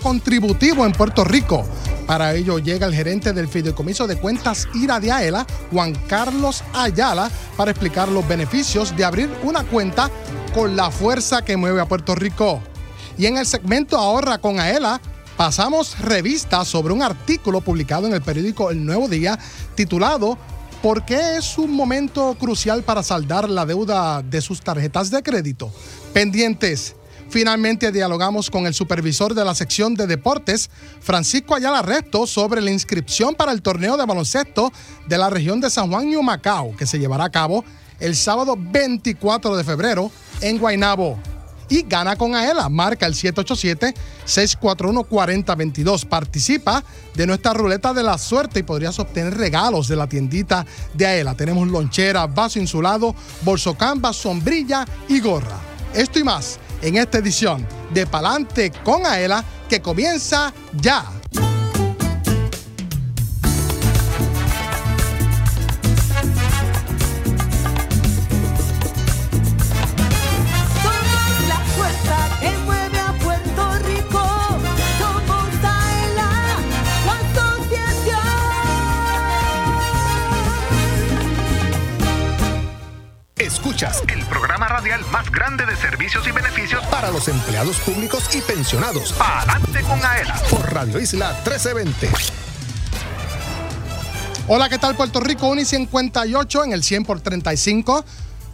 contributivo en Puerto Rico. Para ello llega el gerente del Fideicomiso de Cuentas IRA de AELA, Juan Carlos Ayala, para explicar los beneficios de abrir una cuenta con la fuerza que mueve a Puerto Rico. Y en el segmento Ahorra con AELA, pasamos revista sobre un artículo publicado en el periódico El Nuevo Día titulado ¿Por qué es un momento crucial para saldar la deuda de sus tarjetas de crédito? Pendientes. Finalmente dialogamos con el supervisor de la sección de deportes, Francisco Ayala Resto, sobre la inscripción para el torneo de baloncesto de la región de San Juan y Humacao, que se llevará a cabo el sábado 24 de febrero en Guaynabo y gana con Aela. Marca el 787-641-4022. Participa de nuestra ruleta de la suerte y podrías obtener regalos de la tiendita de Aela. Tenemos lonchera, vaso insulado, bolso canvas, sombrilla y gorra. Esto y más en esta edición de Palante con Aela que comienza ya. Más grande de servicios y beneficios para los empleados públicos y pensionados. Adelante con Aela. Por Radio Isla 1320. Hola, ¿qué tal Puerto Rico? 1 y 58 en el 100 por 35.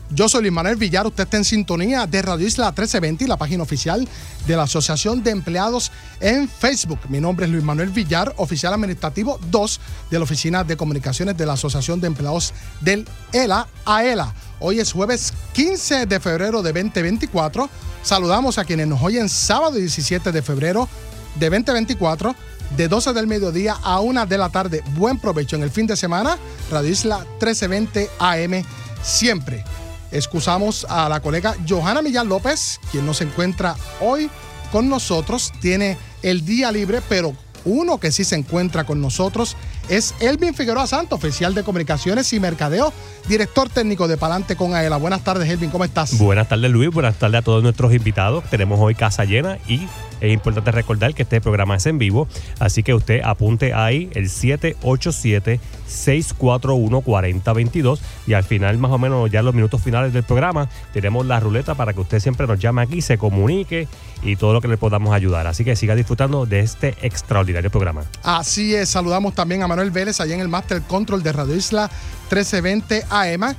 Yo soy Luis Manuel Villar, usted está en sintonía de Radio Isla 1320 y la página oficial de la Asociación de Empleados en Facebook. Mi nombre es Luis Manuel Villar, oficial administrativo 2 de la Oficina de Comunicaciones de la Asociación de Empleados del ELA AELA. Hoy es jueves 15 de febrero de 2024. Saludamos a quienes nos oyen sábado 17 de febrero de 2024 de 12 del mediodía a 1 de la tarde. Buen provecho en el fin de semana. Radio Isla 1320 AM siempre. Excusamos a la colega Johanna Millán López, quien no se encuentra hoy con nosotros. Tiene el día libre, pero uno que sí se encuentra con nosotros es Elvin Figueroa Santos, oficial de comunicaciones y mercadeo, director técnico de Palante con Aela. Buenas tardes, Elvin, ¿cómo estás? Buenas tardes, Luis. Buenas tardes a todos nuestros invitados. Tenemos hoy casa llena y es importante recordar que este programa es en vivo, así que usted apunte ahí el 787-641-4022 y al final, más o menos, ya en los minutos finales del programa, tenemos la ruleta para que usted siempre nos llame aquí, se comunique y todo lo que le podamos ayudar. Así que siga disfrutando de este extraordinario programa. Así es, saludamos también a Manuel Vélez allá en el Master Control de Radio Isla 1320 AM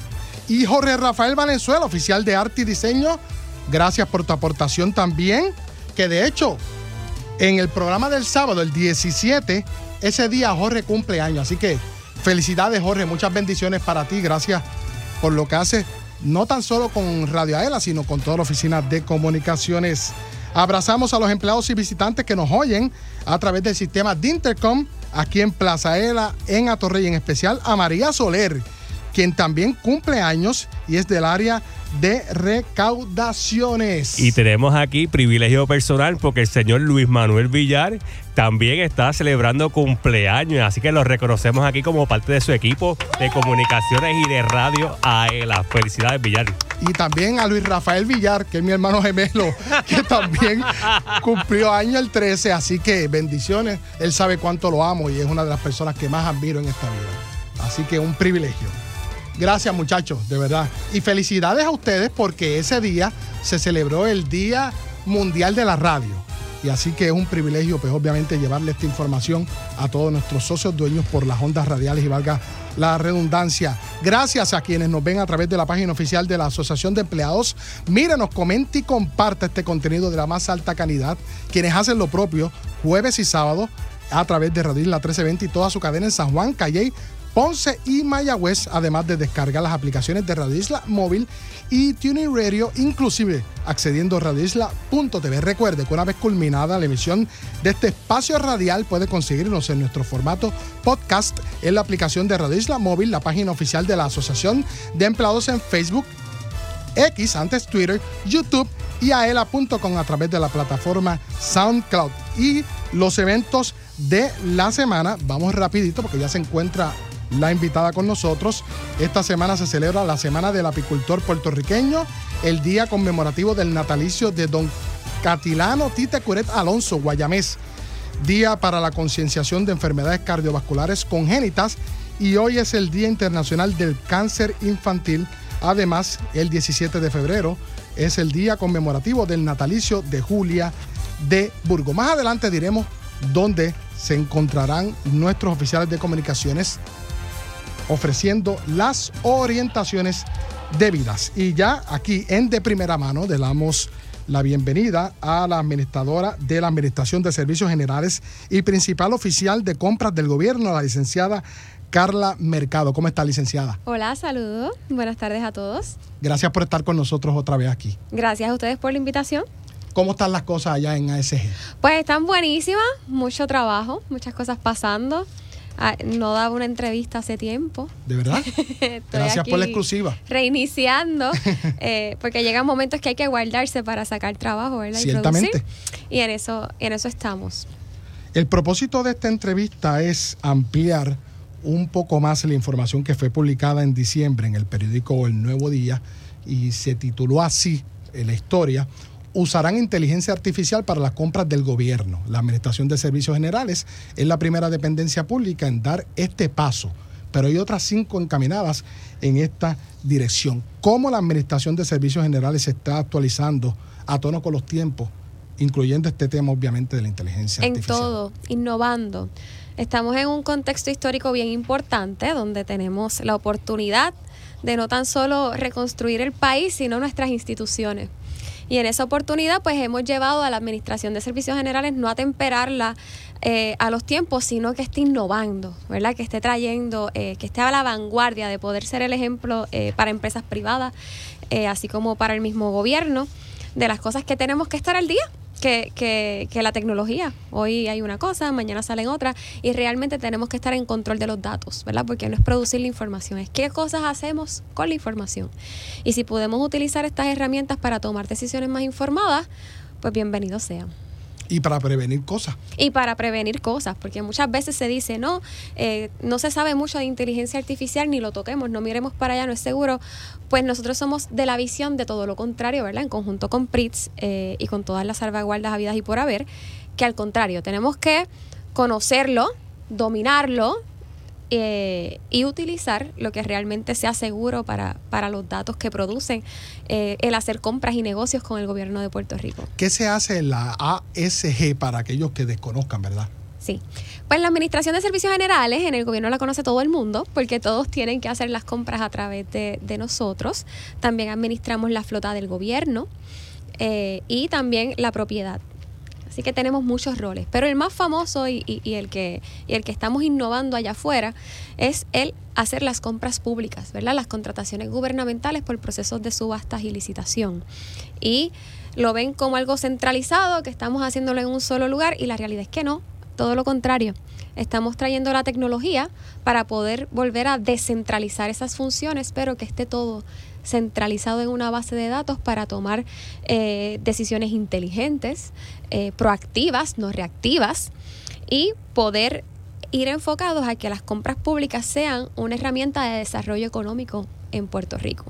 y Jorge Rafael Valenzuela, oficial de arte y diseño. Gracias por tu aportación también, que de hecho en el programa del sábado, el 17, ese día Jorge cumple años, así que felicidades Jorge, muchas bendiciones para ti, gracias por lo que haces, no tan solo con Radio Aela, sino con toda la oficina de comunicaciones. Abrazamos a los empleados y visitantes que nos oyen a través del sistema de Intercom aquí en Plaza Aela, en Atorrey, en especial a María Soler, quien también cumple años y es del área de recaudaciones. Y tenemos aquí privilegio personal porque el señor Luis Manuel Villar también está celebrando cumpleaños, así que lo reconocemos aquí como parte de su equipo de comunicaciones y de radio AELA. Felicidades, Villar. Y también a Luis Rafael Villar, que es mi hermano gemelo, que también cumplió año el 13, así que bendiciones. Él sabe cuánto lo amo y es una de las personas que más admiro en esta vida. Así que un privilegio. Gracias muchachos, de verdad. Y felicidades a ustedes porque ese día se celebró el Día Mundial de la Radio. Y así que es un privilegio, pues obviamente, llevarle esta información a todos nuestros socios dueños por las ondas radiales y valga la redundancia. Gracias a quienes nos ven a través de la página oficial de la Asociación de Empleados. Mírenos, comente y comparte este contenido de la más alta calidad. Quienes hacen lo propio jueves y sábado a través de Radio Isla 1320 y toda su cadena en San Juan, Calle, Ponce y Mayagüez, además de descargar las aplicaciones de Radio Isla Móvil y Tuning Radio, inclusive accediendo a radioisla.tv. Recuerde que una vez culminada la emisión de este espacio radial puede conseguirnos en nuestro formato podcast en la aplicación de Radio Isla Móvil, la página oficial de la Asociación de Empleados en Facebook, X, antes Twitter, YouTube y aela.com a través de la plataforma SoundCloud. Y los eventos de la semana, vamos rapidito porque ya se encuentra la invitada con nosotros. Esta semana se celebra la Semana del Apicultor Puertorriqueño, el día conmemorativo del natalicio de don Catilano Tite Curet Alonso, Guayamés. Día para la concienciación de enfermedades cardiovasculares congénitas y hoy es el Día Internacional del Cáncer Infantil. Además, el 17 de febrero es el día conmemorativo del natalicio de Julia de Burgos. Más adelante diremos dónde se encontrarán nuestros oficiales de comunicaciones ofreciendo las orientaciones debidas. Y ya aquí en de primera mano le damos la bienvenida a la administradora de la Administración de Servicios Generales y principal oficial de compras del gobierno, la licenciada Carla Mercado. ¿Cómo está, licenciada? Hola, saludos. Buenas tardes a todos. Gracias por estar con nosotros otra vez aquí. Gracias a ustedes por la invitación. ¿Cómo están las cosas allá en ASG? Pues están buenísimas, mucho trabajo, muchas cosas pasando. Ah, no daba una entrevista hace tiempo. ¿De verdad? Gracias por la exclusiva. Reiniciando, eh, porque llegan momentos que hay que guardarse para sacar trabajo, ¿verdad? Y Ciertamente. producir. Y en eso, en eso estamos. El propósito de esta entrevista es ampliar un poco más la información que fue publicada en diciembre en el periódico El Nuevo Día y se tituló así en la historia. Usarán inteligencia artificial para las compras del gobierno. La Administración de Servicios Generales es la primera dependencia pública en dar este paso, pero hay otras cinco encaminadas en esta dirección. ¿Cómo la Administración de Servicios Generales se está actualizando a tono con los tiempos, incluyendo este tema obviamente de la inteligencia En artificial? todo, innovando. Estamos en un contexto histórico bien importante donde tenemos la oportunidad de no tan solo reconstruir el país, sino nuestras instituciones. Y en esa oportunidad, pues hemos llevado a la Administración de Servicios Generales no a temperarla eh, a los tiempos, sino que esté innovando, ¿verdad? Que esté trayendo, eh, que esté a la vanguardia de poder ser el ejemplo eh, para empresas privadas, así como para el mismo gobierno, de las cosas que tenemos que estar al día. Que, que, que la tecnología. Hoy hay una cosa, mañana salen otra, y realmente tenemos que estar en control de los datos, ¿verdad? Porque no es producir la información, es qué cosas hacemos con la información. Y si podemos utilizar estas herramientas para tomar decisiones más informadas, pues bienvenidos sean. Y para prevenir cosas. Y para prevenir cosas, porque muchas veces se dice, no, eh, no se sabe mucho de inteligencia artificial, ni lo toquemos, no miremos para allá, no es seguro. Pues nosotros somos de la visión de todo lo contrario, ¿verdad? En conjunto con PRITS eh, y con todas las salvaguardas habidas y por haber, que al contrario, tenemos que conocerlo, dominarlo eh, y utilizar lo que realmente sea seguro para, para los datos que producen eh, el hacer compras y negocios con el gobierno de Puerto Rico. ¿Qué se hace en la ASG para aquellos que desconozcan, verdad? Sí. Pues la Administración de Servicios Generales en el gobierno la conoce todo el mundo porque todos tienen que hacer las compras a través de, nosotros. También administramos la flota del gobierno eh, y también la propiedad. Así que tenemos muchos roles. Pero el más famoso y- y el que, y el que estamos innovando allá afuera es el hacer las compras públicas, ¿verdad? Las contrataciones gubernamentales por procesos de subastas y licitación. Y lo ven como algo centralizado, que estamos haciéndolo en un solo lugar y la realidad es que no, todo lo contrario. Estamos trayendo la tecnología para poder volver a descentralizar esas funciones, pero que esté todo centralizado en una base de datos para tomar eh, decisiones inteligentes, eh, proactivas, no reactivas, y poder ir enfocados a que las compras públicas sean una herramienta de desarrollo económico en Puerto Rico.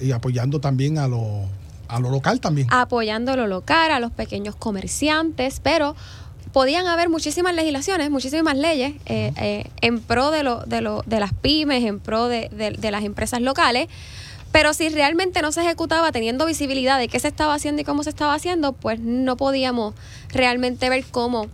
Y apoyando también a lo, a lo local también. apoyando lo local, a los pequeños comerciantes, pero podían haber muchísimas legislaciones, muchísimas leyes eh, eh, en pro de, lo, de, lo, de las pymes, en pro de, de- de las empresas locales. Pero si realmente no se ejecutaba teniendo visibilidad de qué se estaba haciendo y cómo se estaba haciendo, pues no podíamos realmente ver cómo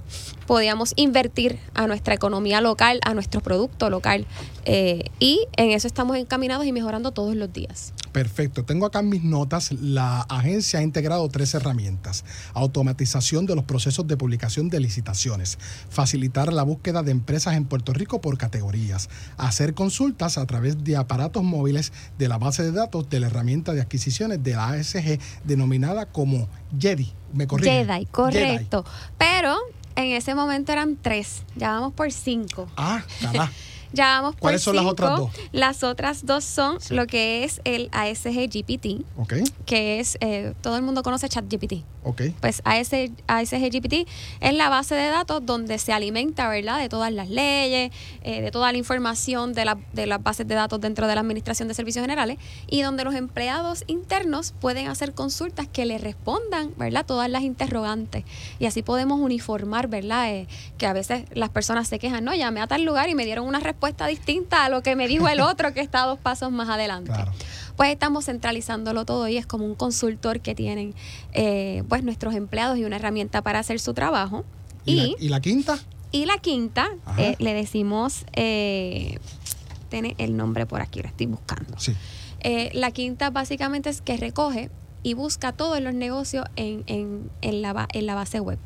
podíamos invertir a nuestra economía local, a nuestro producto local. Eh, y en eso estamos encaminados y mejorando todos los días. Perfecto. Tengo acá en mis notas, la agencia ha integrado tres herramientas. Automatización de los procesos de publicación de licitaciones, facilitar la búsqueda de empresas en Puerto Rico por categorías, hacer consultas a través de aparatos móviles de la base de datos de la herramienta de adquisiciones de la ASG denominada como JEDI. ¿Me corrige? Jedi, correcto. Pero en ese momento eran tres, ya vamos por cinco. Ah, cará. Ya vamos por ¿Cuáles son las otras dos? Las otras dos son lo que es el ASG GPT, Ok, que es, eh, todo el mundo conoce ChatGPT. ok. Pues AS, ASG GPT es la base de datos donde se alimenta, ¿verdad?, de todas las leyes, eh, de toda la información de, la- de las bases de datos dentro de la Administración de Servicios Generales y donde los empleados internos pueden hacer consultas que le respondan, ¿verdad?, todas las interrogantes. Y así podemos uniformar, ¿verdad?, Eh, que a veces las personas se quejan, no, llamé a tal lugar y me dieron una respuesta distinta a lo que me dijo el otro que está dos pasos más adelante Claro. pues estamos centralizándolo todo y es como un consultor que tienen eh, pues nuestros empleados y una herramienta para hacer su trabajo. ¿Y, Y, la, y la quinta? y la quinta, eh, le decimos, eh, tiene el nombre por aquí, lo estoy buscando. Sí. Eh, la quinta básicamente es que recoge y busca todos los negocios en, en, en la, en la base web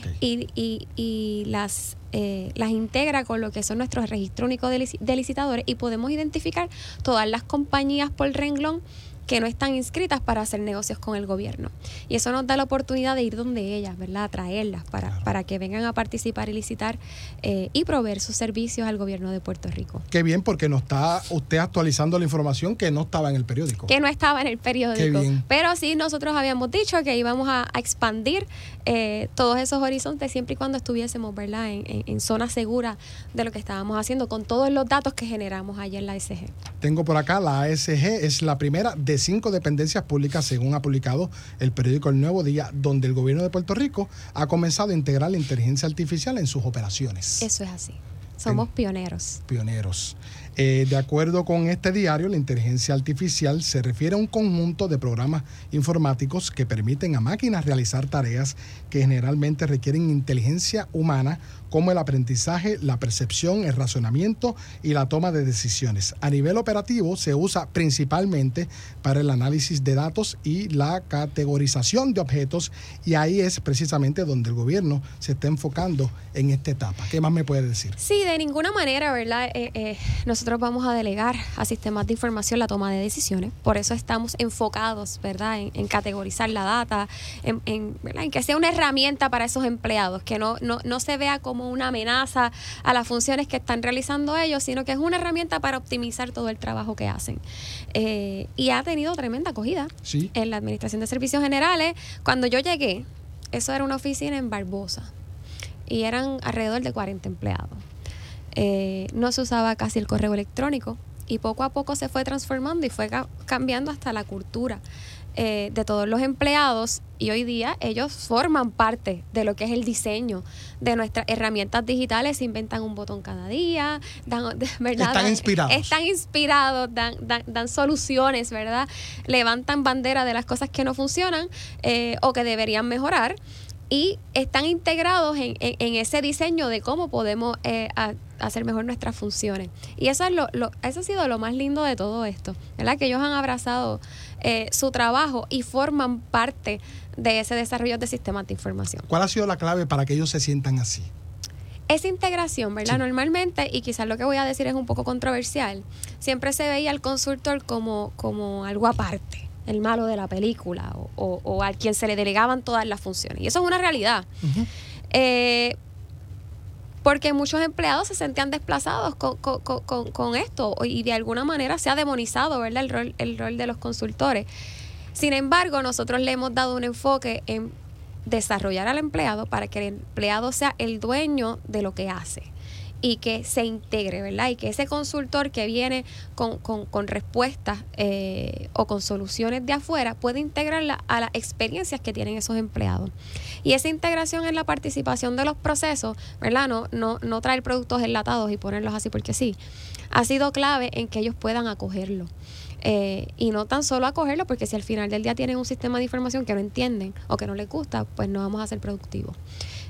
ok. y, y- y las, eh, las integra con lo que son nuestros registros únicos de, de licitadores y podemos identificar todas las compañías por renglón que no están inscritas para hacer negocios con el gobierno. Y eso nos da la oportunidad de ir donde ellas, ¿verdad? Atraerlas para, Claro. para que vengan a participar y licitar eh, y proveer sus servicios al gobierno de Puerto Rico. Qué bien, porque nos está usted actualizando la información que no estaba en el periódico. que no estaba en el periódico. Qué bien. Pero sí, nosotros habíamos dicho que íbamos a, a expandir eh, todos esos horizontes siempre y cuando estuviésemos, ¿verdad?, en, en- en zona segura de lo que estábamos haciendo con todos los datos que generamos allá en la SG. Tengo por acá la ASG, es la primera de cinco dependencias públicas, según ha publicado el periódico El Nuevo Día, donde el gobierno de Puerto Rico ha comenzado a integrar la inteligencia artificial en sus operaciones. Eso es así. Somos pioneros. pioneros. Eh, de acuerdo con este diario, la inteligencia artificial se refiere a un conjunto de programas informáticos que permiten a máquinas realizar tareas que generalmente requieren inteligencia humana, como el aprendizaje, la percepción, el razonamiento y la toma de decisiones. A nivel operativo se usa principalmente para el análisis de datos y la categorización de objetos y ahí es precisamente donde el gobierno se está enfocando en esta etapa. ¿Qué más me puede decir? Sí, de ninguna manera, ¿verdad? Eh, eh, nosotros vamos a delegar a sistemas de información la toma de decisiones. Por eso estamos enfocados, ¿verdad?, en, categorizar la data, en, en que sea una herramienta para esos empleados, que no, no, no se vea como una amenaza a las funciones que están realizando ellos, sino que es una herramienta para optimizar todo el trabajo que hacen. Eh, y ha tenido tremenda acogida Sí. en la Administración de Servicios Generales. Cuando yo llegué, eso era una oficina en Barbosa y eran alrededor de 40 empleados. Eh, no se usaba casi el correo electrónico y poco a poco se fue transformando y fue ca- cambiando hasta la cultura eh, de todos los empleados y hoy día ellos forman parte de lo que es el diseño de nuestras herramientas digitales, inventan un botón cada día, dan, verdad, Están inspirados. Están inspirados, dan, dan, dan soluciones, ¿verdad? Levantan bandera de las cosas que no funcionan eh, o que deberían mejorar y están integrados en, en- en ese diseño de cómo podemos eh, a- hacer mejor nuestras funciones. Y eso, es lo, lo- eso ha sido lo más lindo de todo esto, ¿verdad? Que ellos han abrazado eh, su trabajo y forman parte de ese desarrollo de sistemas de información. ¿Cuál ha sido la clave para que ellos se sientan así? Esa integración, ¿verdad? Sí. Normalmente, y quizás lo que voy a decir es un poco controversial, siempre se veía al consultor como, como algo aparte, el malo de la película, o, o, o al quien se le delegaban todas las funciones. Y eso es una realidad. Eh, porque muchos empleados se sentían desplazados con, esto y de alguna manera se ha demonizado ¿verdad? El, rol, el rol de los consultores. Sin embargo, nosotros le hemos dado un enfoque en desarrollar al empleado para que el empleado sea el dueño de lo que hace y que se integre, ¿verdad? Y que ese consultor que viene con, con- con respuestas eh, o con soluciones de afuera puede integrarla a las experiencias que tienen esos empleados. Y esa integración en la participación de los procesos, ¿verdad? No, no, no traer productos enlatados y ponerlos así porque sí, ha sido clave en que ellos puedan acogerlo. Eh, y no tan solo acogerlo, porque si al final del día tienen un sistema de información que no entienden o que no les gusta, pues no vamos a ser productivos.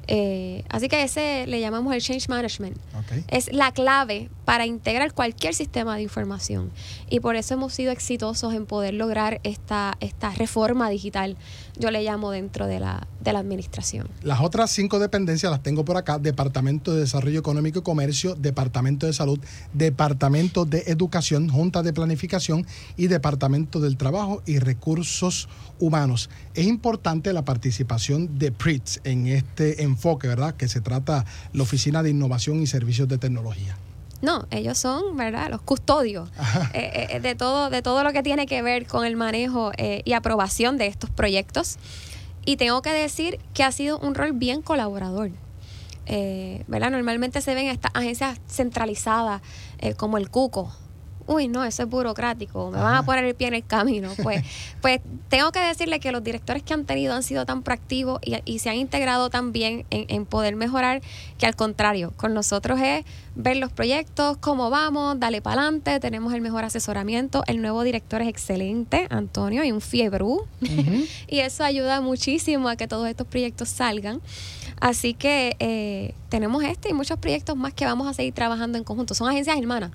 Eh, así que ese le llamamos el change management. Ok. Es la clave para integrar cualquier sistema de información. Y por eso hemos sido exitosos en poder lograr esta, esta reforma digital, yo le llamo dentro de la, de la administración. Las otras cinco dependencias las tengo por acá: Departamento de Desarrollo Económico y Comercio, Departamento de Salud, Departamento de Educación, Junta de Planificación y Departamento del Trabajo y Recursos Humanos. Es importante la participación de PRITS en este enfoque, ¿verdad? Que se trata la Oficina de Innovación y Servicios de Tecnología. No, ellos son, ¿verdad? Los custodios eh, eh, de todo, de todo lo que tiene que ver con el manejo eh, y aprobación de estos proyectos. Y tengo que decir que ha sido un rol bien colaborador. Eh, ¿verdad? Normalmente se ven estas agencias centralizadas eh, como el CUCO. Uy, no, eso es burocrático, me van a poner el pie en el camino. Pues, pues tengo que decirle que los directores que han tenido han sido tan proactivos y, y se han integrado tan bien en, en poder mejorar que al contrario, con nosotros es ver los proyectos, cómo vamos, dale para adelante, tenemos el mejor asesoramiento, el nuevo director es excelente, Antonio, y un fiebrú, y eso ayuda muchísimo a que todos estos proyectos salgan. Así que eh, tenemos este y muchos proyectos más que vamos a seguir trabajando en conjunto. Son agencias hermanas.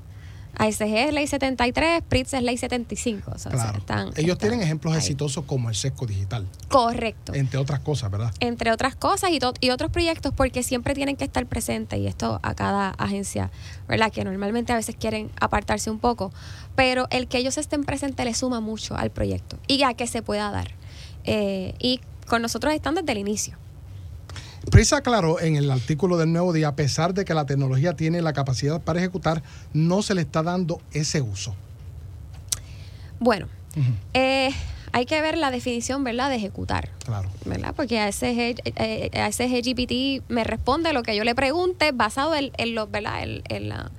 ASG es ley 73, PRITS es ley 75. o sea, Claro. están- Ellos están tienen ejemplos ahí. exitosos como el sesco digital, Correcto. entre otras cosas, ¿verdad? Entre otras cosas y otros proyectos porque siempre tienen que estar presentes y esto a cada agencia, ¿verdad? Que normalmente a veces quieren apartarse un poco, pero el que ellos estén presentes le suma mucho al proyecto y a que se pueda dar. Eh, y con nosotros están desde el inicio. Prisa aclaró en el artículo del Nuevo Día, a pesar de que la tecnología tiene la capacidad para ejecutar, no se le está dando ese uso. Bueno, eh, hay que ver la definición, ¿verdad?, de ejecutar. Claro. ¿verdad? Porque a ese, eh, a ese GPT me responde lo que yo le pregunte basado en, en los, ¿verdad? En, en la,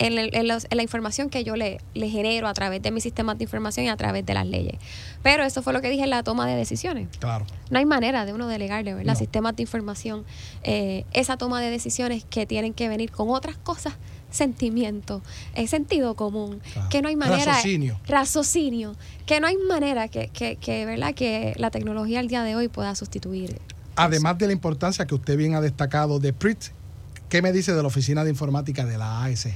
en, el- en los- en la información que yo le, le genero a través de mis sistemas de información y a través de las leyes. Pero eso fue lo que dije en la toma de decisiones. Claro. No hay manera de uno delegarle, ¿verdad? No. Sistemas de información, eh, esa toma de decisiones que tienen que venir con otras cosas, sentimiento, eh, sentido común, Claro. que no hay manera... Raciocinio. Raciocinio, que no hay manera que, que, que, ¿verdad? que la tecnología al día de hoy pueda sustituir. Además de la importancia que usted bien ha destacado de PRIT, ¿qué me dice de la Oficina de Informática de la ASG?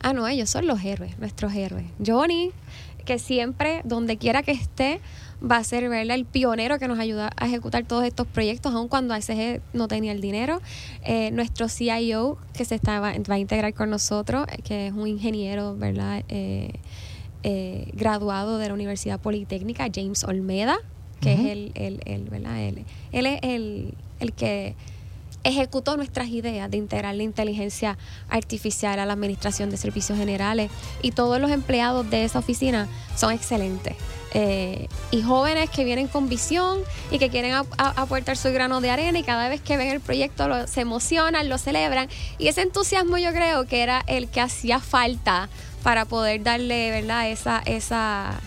Ah, no, ellos son los héroes, nuestros héroes. Johnny, que siempre, donde quiera que esté, va a ser ¿verdad? el pionero que nos ayuda a ejecutar todos estos proyectos, aun cuando ASG no tenía el dinero. Eh, nuestro CIO, que se está, va, va a integrar con nosotros, eh, que es un ingeniero, ¿verdad? Eh, eh, graduado de la Universidad Politécnica, James Olmeda, que es el, el, el, ¿verdad? Él, él es el, el que ejecutó nuestras ideas de integrar la inteligencia artificial a la administración de servicios generales y todos los empleados de esa oficina son excelentes. Eh, y jóvenes que vienen con visión y que quieren aportar su grano de arena y cada vez que ven el proyecto se emocionan, lo celebran y ese entusiasmo yo creo que era el que hacía falta para poder darle, ¿verdad? Esa, esa,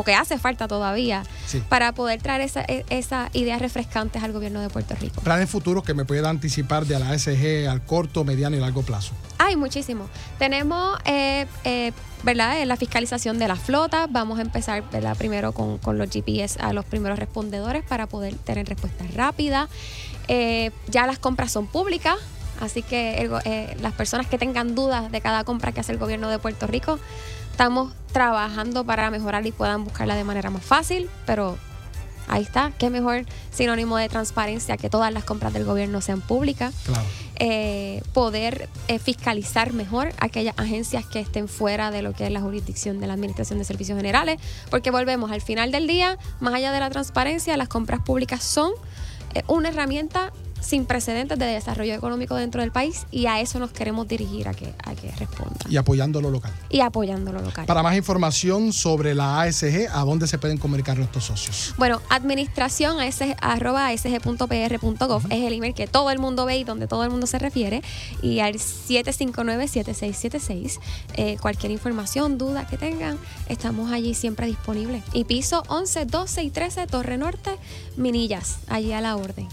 o que hace falta todavía, Sí. para poder traer esa, e- esas ideas refrescantes al gobierno de Puerto Rico. Planes futuros que me pueda anticipar de la ASG al corto, mediano y largo plazo. Hay muchísimo. Tenemos, eh, eh, ¿verdad? Eh, La fiscalización de la flota. Vamos a empezar, ¿verdad? Primero con, con los GPS a los primeros respondedores para poder tener respuestas rápidas. Eh, ya las compras son públicas, así que el las personas que tengan dudas de cada compra que hace el gobierno de Puerto Rico, estamos trabajando para mejorar y puedan buscarla de manera más fácil, pero ahí está. Qué mejor sinónimo de transparencia que todas las compras del gobierno sean públicas Claro. eh, poder eh, fiscalizar mejor aquellas agencias que estén fuera de lo que es la jurisdicción de la Administración de Servicios Generales, porque volvemos al final del día, más allá de la transparencia, las compras públicas son eh, una herramienta sin precedentes de desarrollo económico dentro del país y a eso nos queremos dirigir a que, a que responda Y apoyando lo local. y apoyando lo local. Para más información sobre la ASG, ¿a dónde se pueden comunicar nuestros socios? Bueno, administración arroba asg.pr.gov es el email que todo el mundo ve y donde todo el mundo se refiere. Y al 759-7676, eh, cualquier información, duda que tengan, estamos allí siempre disponibles. Y piso 11, 12 y 13, Torre Norte, Minillas, allí a la orden.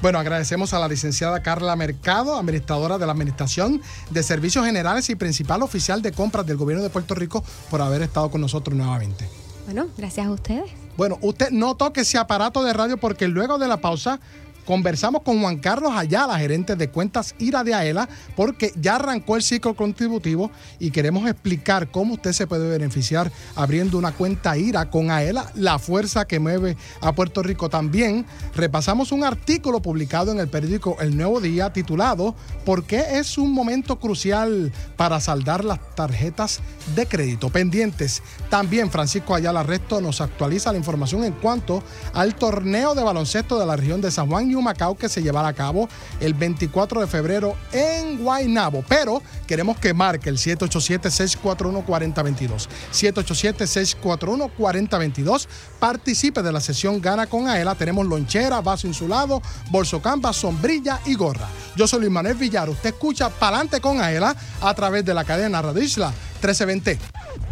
Bueno, agradecemos a la licenciada Carla Mercado, administradora de la Administración de Servicios Generales y principal oficial de compras del Gobierno de Puerto Rico, por haber estado con nosotros nuevamente. Bueno, gracias a ustedes. Bueno, usted no toque ese aparato de radio porque luego de la pausa conversamos con Juan Carlos Ayala, gerente de cuentas IRA de AELA, porque ya arrancó el ciclo contributivo y queremos explicar cómo usted se puede beneficiar abriendo una cuenta IRA con AELA, la fuerza que mueve a Puerto Rico. También repasamos un artículo publicado en el periódico El Nuevo Día titulado ¿Por qué es un momento crucial para saldar las tarjetas de crédito pendientes? También Francisco Ayala Resto nos actualiza la información en cuanto al torneo de baloncesto de la región de San Juan en Humacao que se llevará a cabo el 24 de febrero en Guaynabo. Pero queremos que marque el 787-641-4022. 787-641-4022. Participe de la sesión Gana con Aela. Tenemos lonchera, vaso insulado, bolso canvas, sombrilla y gorra. Yo soy Luis Manuel Villar. Usted escucha Palante con Aela a través de la cadena Radio Isla 1320.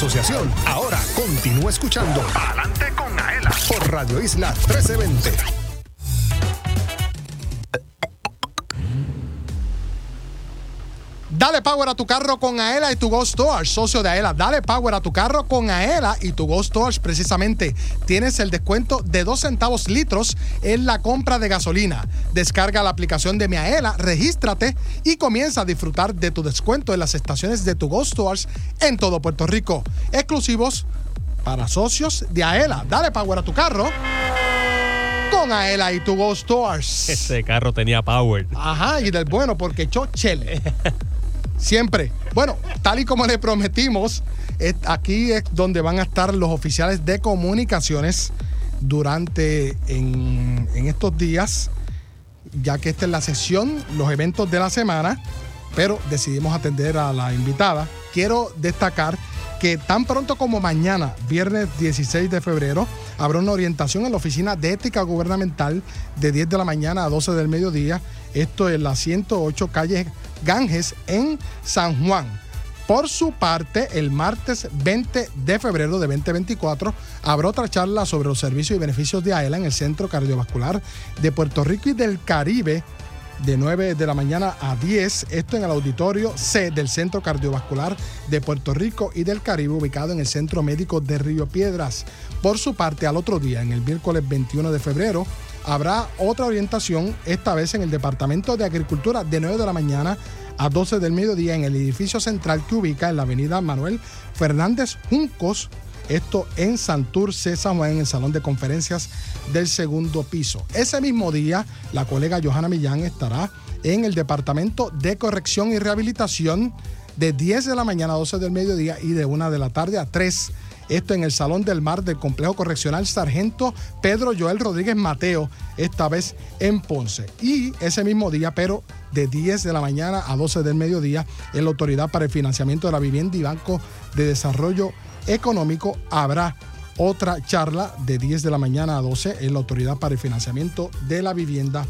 Asociación. Ahora continúa escuchando Adelante con Aela. por Radio Isla 1320. Dale power a tu carro con Aela y tu Go Stores, socio de Aela. Dale power a tu carro con Aela y tu Go Stores. Precisamente tienes el descuento de 2 centavos litros en la compra de gasolina. Descarga la aplicación de mi Aela, regístrate y comienza a disfrutar de tu descuento en las estaciones de tu Go Stores en todo Puerto Rico. Exclusivos para socios de Aela. Dale power a tu carro con Aela y tu Go Stores. Ese carro tenía power. Ajá, y del bueno, porque echó chele. Siempre. Bueno, tal y como le prometimos, es- aquí es donde van a estar los oficiales de comunicaciones durante en, en estos días, ya que esta es la sesión, los eventos de la semana, pero decidimos atender a la invitada. Quiero destacar que tan pronto como mañana, viernes 16 de febrero, habrá una orientación en la Oficina de Ética Gubernamental de 10 de la mañana a 12 del mediodía. Esto es la 108 calle Ganges en San Juan. Por su parte, el martes 20 de febrero de 2024 habrá otra charla sobre los servicios y beneficios de AELA en el Centro Cardiovascular de Puerto Rico y del Caribe de 9 de la mañana a 10. Esto en el auditorio C del Centro Cardiovascular de Puerto Rico y del Caribe, ubicado en el Centro Médico de Río Piedras. Por su parte, al otro día, en el miércoles 21 de febrero, habrá otra orientación, esta vez en el Departamento de Agricultura de 9 de la mañana a 12 del mediodía en el edificio central que ubica en la avenida Manuel Fernández Juncos, esto en Santurce, San Juan, en el salón de conferencias del segundo piso. Ese mismo día, la colega Johanna Millán estará en el Departamento de Corrección y Rehabilitación de 10 de la mañana a 12 del mediodía y de 1 de la tarde a 3 Esto en el Salón del Mar del Complejo Correccional Sargento Pedro Joel Rodríguez Mateo, esta vez en Ponce. Y ese mismo día, pero de 10 de la mañana a 12 del mediodía, en la Autoridad para el Financiamiento de la Vivienda y Banco de Desarrollo Económico habrá otra charla de 10 de la mañana a 12 en la Autoridad para el Financiamiento de la Vivienda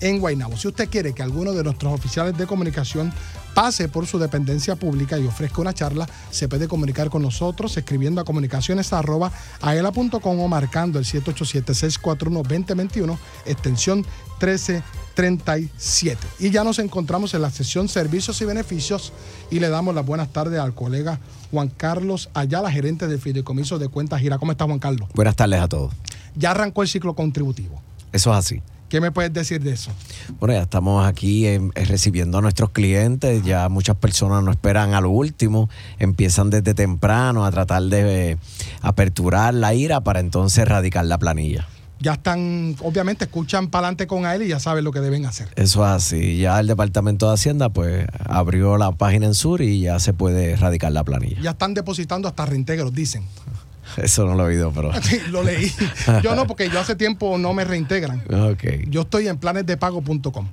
en Guaynabo. Si usted quiere que alguno de nuestros oficiales de comunicación pase por su dependencia pública y ofrezca una charla, se puede comunicar con nosotros escribiendo a comunicaciones.aela.com o marcando el 787-641-2021, extensión 1337. Y ya nos encontramos en la sesión Servicios y Beneficios y le damos las buenas tardes al colega Juan Carlos Ayala, gerente del Fideicomiso de Cuentas Gira. ¿Cómo está Juan Carlos? Buenas tardes a todos. Ya arrancó el ciclo contributivo. Eso es así. ¿Qué me puedes decir de eso? Bueno, ya estamos aquí eh, recibiendo a nuestros clientes, ya muchas personas no esperan a lo último, empiezan desde temprano a tratar de eh, aperturar la ira para entonces erradicar la planilla. Ya están, obviamente, escuchan para adelante con él y ya saben lo que deben hacer. Eso es así. Ya el Departamento de Hacienda pues abrió la página en Sur y ya se puede erradicar la planilla. Ya están depositando hasta reintegros, dicen. Eso no lo he oído, pero... Lo leí. Yo no, porque yo hace tiempo no me reintegran. Yo estoy en planesdepago.com.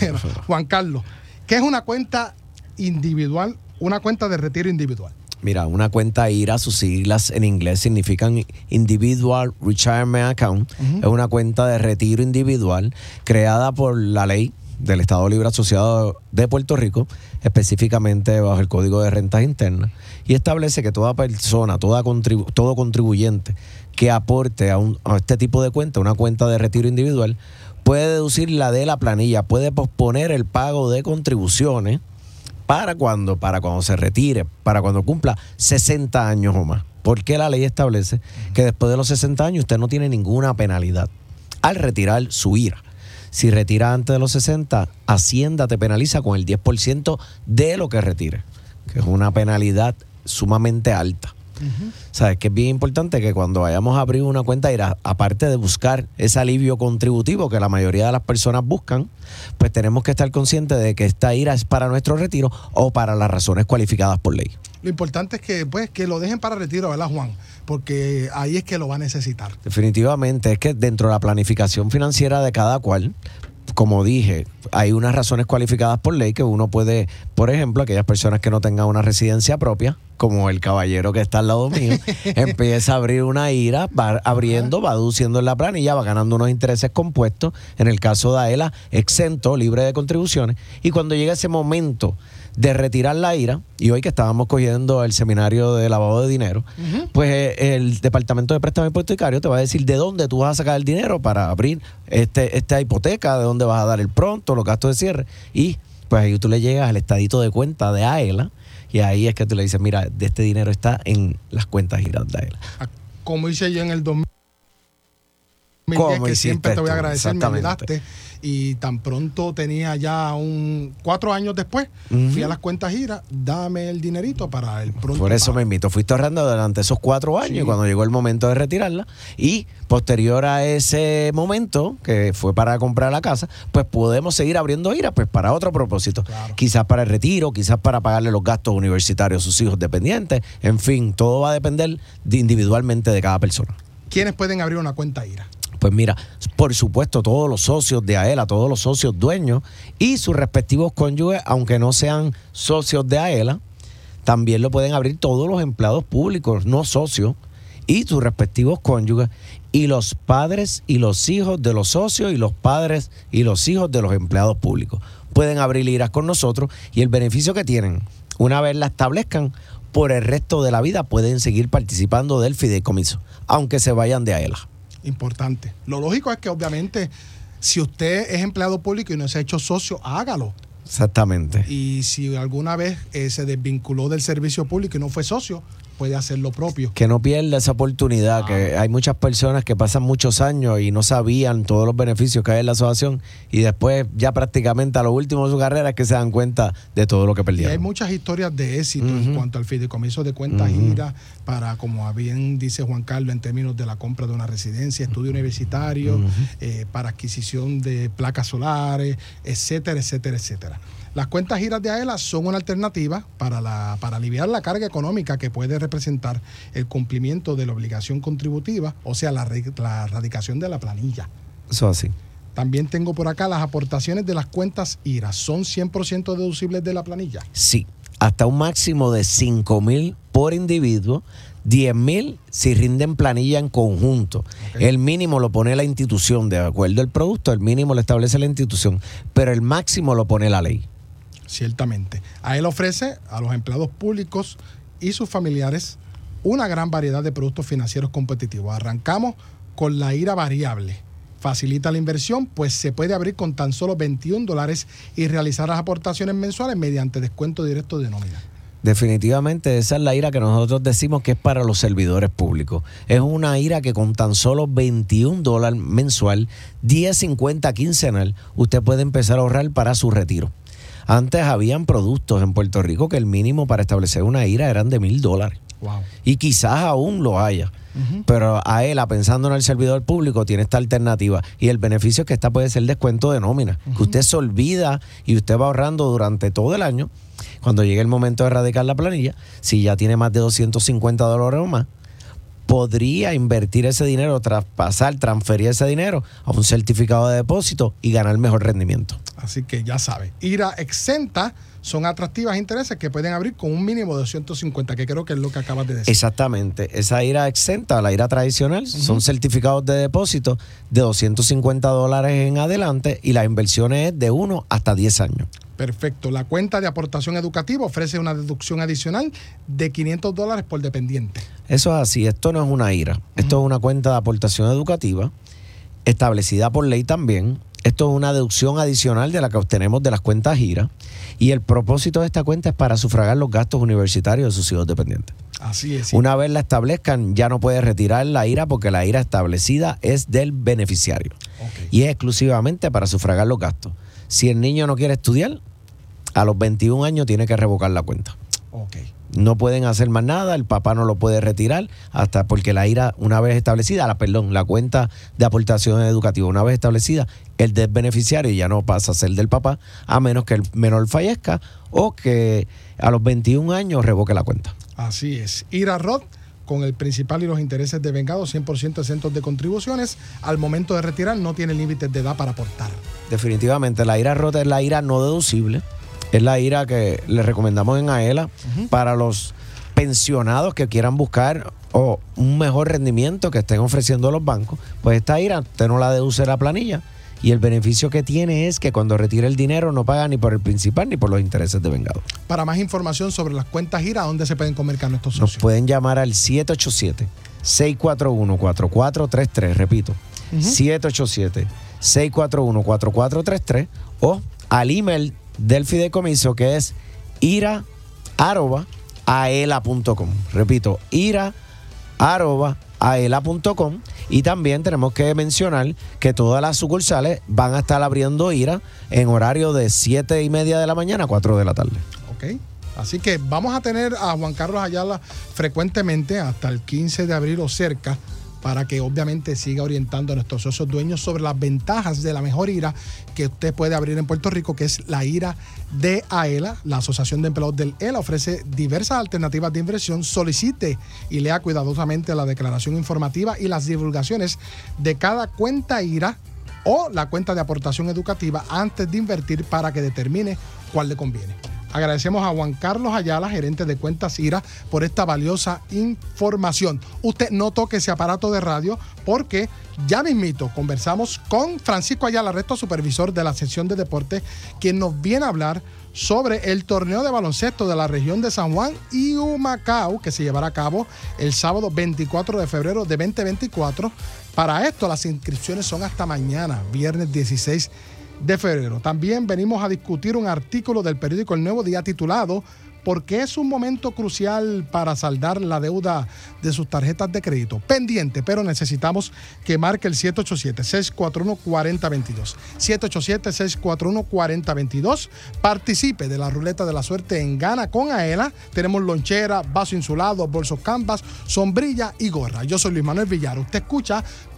Bueno, Juan Carlos, ¿qué es una cuenta individual, una cuenta de retiro individual? Mira, una cuenta IRA, sus siglas en inglés significan Individual Retirement Account. Es una cuenta de retiro individual creada por la ley del Estado Libre Asociado de Puerto Rico, específicamente bajo el Código de Rentas Internas, y establece que toda persona, toda todo contribuyente que aporte a, un- a este tipo de cuenta, una cuenta de retiro individual, puede deducir la de la planilla, puede posponer el pago de contribuciones para cuando, para cuando se retire, para cuando cumpla 60 años o más. Porque la ley establece que después de los 60 años usted no tiene ninguna penalidad al retirar su IRA. Si retira antes de los 60, Hacienda te penaliza con el 10% de lo que retire, que es una penalidad sumamente alta. O sea, es que es bien importante que cuando vayamos a abrir una cuenta IRA, aparte de buscar ese alivio contributivo que la mayoría de las personas buscan, pues tenemos que estar conscientes de que esta IRA es para nuestro retiro o para las razones cualificadas por ley. Lo importante es que, pues, que lo dejen para retiro, ¿verdad, Juan? Porque ahí es que lo va a necesitar. Definitivamente, es que dentro de la planificación financiera de cada cual, como dije, hay unas razones cualificadas por ley que uno puede, por ejemplo, aquellas personas que no tengan una residencia propia, como el caballero que está al lado mío, empieza a abrir una IRA, va abriendo, va aduciendo en la planilla, va ganando unos intereses compuestos, en el caso de AELA, exento, libre de contribuciones, y cuando llega ese momento de retirar la IRA, y hoy que estábamos cogiendo el seminario de lavado de dinero, pues eh, el Departamento de Préstamo Hipotecario te va a decir de dónde tú vas a sacar el dinero para abrir este, esta hipoteca, de dónde vas a dar el pronto, los gastos de cierre. Y pues ahí tú le llegas al estadito de cuenta de AELA y ahí es que tú le dices, mira, de este dinero está en las cuentas giras de AELA. Como hice yo en el 2000. ¿Cómo que siempre te voy a agradecer, me ayudaste. Y tan pronto tenía ya un cuatro años después, fui a las cuentas giras, dame el dinerito para el pronto. Por eso pago. me invito. Fuiste ahorrando durante esos cuatro años Sí. cuando llegó el momento de retirarla. Y posterior a ese momento, que fue para comprar la casa, pues podemos seguir abriendo IRA pues para otro propósito. Quizás para el retiro, quizás para pagarle los gastos universitarios a sus hijos dependientes. En fin, todo va a depender de- individualmente de cada persona. ¿Quiénes pueden abrir una cuenta IRA? Pues mira, por supuesto, todos los socios de AELA, todos los socios dueños y sus respectivos cónyuges, aunque no sean socios de AELA, también lo pueden abrir todos los empleados públicos, no socios, y sus respectivos cónyuges, y los padres y los hijos de los socios y los padres y los hijos de los empleados públicos. Pueden abrir IRAs con nosotros y el beneficio que tienen, una vez la establezcan, por el resto de la vida pueden seguir participando del fideicomiso, aunque se vayan de AELA. Importante. Lo lógico es que obviamente si usted es empleado público y no se ha hecho socio, hágalo. Exactamente. Y si alguna vez eh, se desvinculó del servicio público y no fue socio, puede hacer lo propio. que no pierda esa oportunidad, que hay muchas personas que pasan muchos años y no sabían todos los beneficios que hay en la asociación y después ya prácticamente a lo último de su carrera es que se dan cuenta de todo lo que Y hay perdieron. muchas historias de éxito en cuanto al fideicomiso de cuentas Ujú. gira para, como bien dice Juan Carlos, en términos de la compra de una residencia, estudio universitario, eh, para adquisición de placas solares, etcétera, etcétera, etcétera. Las cuentas giras de AELA son una alternativa para, la, para aliviar la carga económica que puede representar el cumplimiento de la obligación contributiva, o sea, la, la erradicación de la planilla. Eso así. También tengo por acá las aportaciones de las cuentas IRA. ¿Son 100% deducibles de la planilla? Sí, hasta un máximo de 5 mil por individuo, 10 mil si rinden planilla en conjunto. El mínimo lo pone la institución, de acuerdo al producto, el mínimo lo establece la institución, pero el máximo lo pone la ley. Ciertamente. A él ofrece a los empleados públicos y sus familiares una gran variedad de productos financieros competitivos. Arrancamos con la IRA variable. Facilita la inversión, pues se puede abrir con tan solo 21 dólares y realizar las aportaciones mensuales mediante descuento directo de nómina. Definitivamente esa es la ira que nosotros decimos que es para los servidores públicos. Es una ira que con tan solo 21 dólares mensual, 10.50 quincenal, usted puede empezar a ahorrar para su retiro. Antes habían productos en Puerto Rico que el mínimo para establecer una ira eran de mil dólares. Wow. Y quizás aún lo haya. Pero a él, pensando en el servidor público, tiene esta alternativa. Y el beneficio es que esta puede ser descuento de nómina. Que usted se olvida y usted va ahorrando durante todo el año. Cuando llegue el momento de erradicar la planilla, si ya tiene más de 250 dólares o más, podría invertir ese dinero, traspasar, transferir ese dinero a un certificado de depósito y ganar mejor rendimiento. Así que ya sabe, IRA exenta son atractivas intereses que pueden abrir con un mínimo de 250, que creo que es lo que acabas de decir. Exactamente. Esa IRA exenta, la IRA tradicional, son certificados de depósito de 250 dólares en adelante y las inversiones es de 1 hasta 10 años. Perfecto. La cuenta de aportación educativa ofrece una deducción adicional de 500 dólares por dependiente. Eso es así. Esto no es una IRA. Esto es una cuenta de aportación educativa establecida por ley también. Esto es una deducción adicional de la que obtenemos de las cuentas IRA. Y el propósito de esta cuenta es para sufragar los gastos universitarios de sus hijos dependientes. Así es. Una vez la establezcan, ya no puede retirar la IRA porque la IRA establecida es del beneficiario. Y es exclusivamente para sufragar los gastos. Si el niño no quiere estudiar, a los 21 años tiene que revocar la cuenta. Ok. No pueden hacer más nada, el papá no lo puede retirar hasta porque la IRA, una vez establecida, la perdón, la cuenta de aportación educativa, una vez establecida, el del beneficiario ya no pasa a ser del papá, a menos que el menor fallezca o que a los 21 años revoque la cuenta. Así es. IRA ROT con el principal y los intereses de vengado 100% exentos de contribuciones. Al momento de retirar no tiene límites de edad para aportar. Definitivamente, la IRA rota es la IRA no deducible. Es la IRA que le recomendamos en AELA para los pensionados que quieran buscar o un mejor rendimiento que estén ofreciendo los bancos. Pues esta IRA usted no la deduce de la planilla y el beneficio que tiene es que cuando retire el dinero no paga ni por el principal ni por los intereses de vengado. Para más información sobre las cuentas IRA, ¿dónde se pueden comunicar nuestros Nos socios? pueden llamar al 787-641-4433, repito, 787-641-4433 o al email del fideicomiso que es ira arroba aela.com. Repito, ira arroba aela.com y también tenemos que mencionar que todas las sucursales van a estar abriendo IRA en horario de 7 y media de la mañana a 4 de la tarde. Ok. Así que vamos a tener a Juan Carlos Ayala frecuentemente hasta el 15 de abril o cerca para que obviamente siga orientando a nuestros socios dueños sobre las ventajas de la mejor IRA que usted puede abrir en Puerto Rico, que es la IRA de AELA. La Asociación de Empleados del ELA ofrece diversas alternativas de inversión. Solicite y lea cuidadosamente la declaración informativa y las divulgaciones de cada cuenta IRA o la cuenta de aportación educativa antes de invertir para que determine cuál le conviene. Agradecemos a Juan Carlos Ayala, gerente de cuentas IRA, por esta valiosa información. Usted no toque ese aparato de radio porque ya mismito conversamos con Francisco Ayala, resto supervisor de la sección de deporte, quien nos viene a hablar sobre el torneo de baloncesto de la región de San Juan y Humacao, que se llevará a cabo el sábado 24 de febrero de 2024. Para esto, las inscripciones son hasta mañana, viernes 16 de febrero. También venimos a discutir un artículo del periódico El Nuevo Día titulado ¿Por qué es un momento crucial para saldar la deuda de sus tarjetas de crédito? Pendiente, pero necesitamos que marque el 787-641-4022. 787-641-4022. Participe de la ruleta de la suerte en Gana con Aela. Tenemos lonchera, vaso insulado, bolsos canvas, sombrilla y gorra. Yo soy Luis Manuel Villar. Usted escucha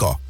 México.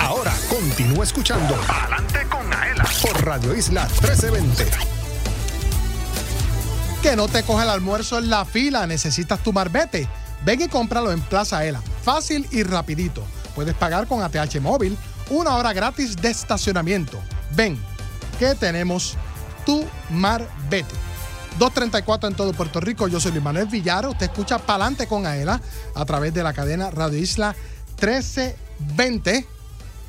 Ahora continúa escuchando Adelante con Aela. por Radio Isla 1320. Que no te coge el almuerzo en la fila, necesitas tu marbete. Ven y cómpralo en Plaza Ela. Fácil y rapidito. Puedes pagar con ATH móvil, una hora gratis de estacionamiento. Ven, que tenemos tu marbete. 234 en todo Puerto Rico. Yo soy Luis Manuel Villar. Usted escucha Palante con Aela a través de la cadena Radio Isla 1320.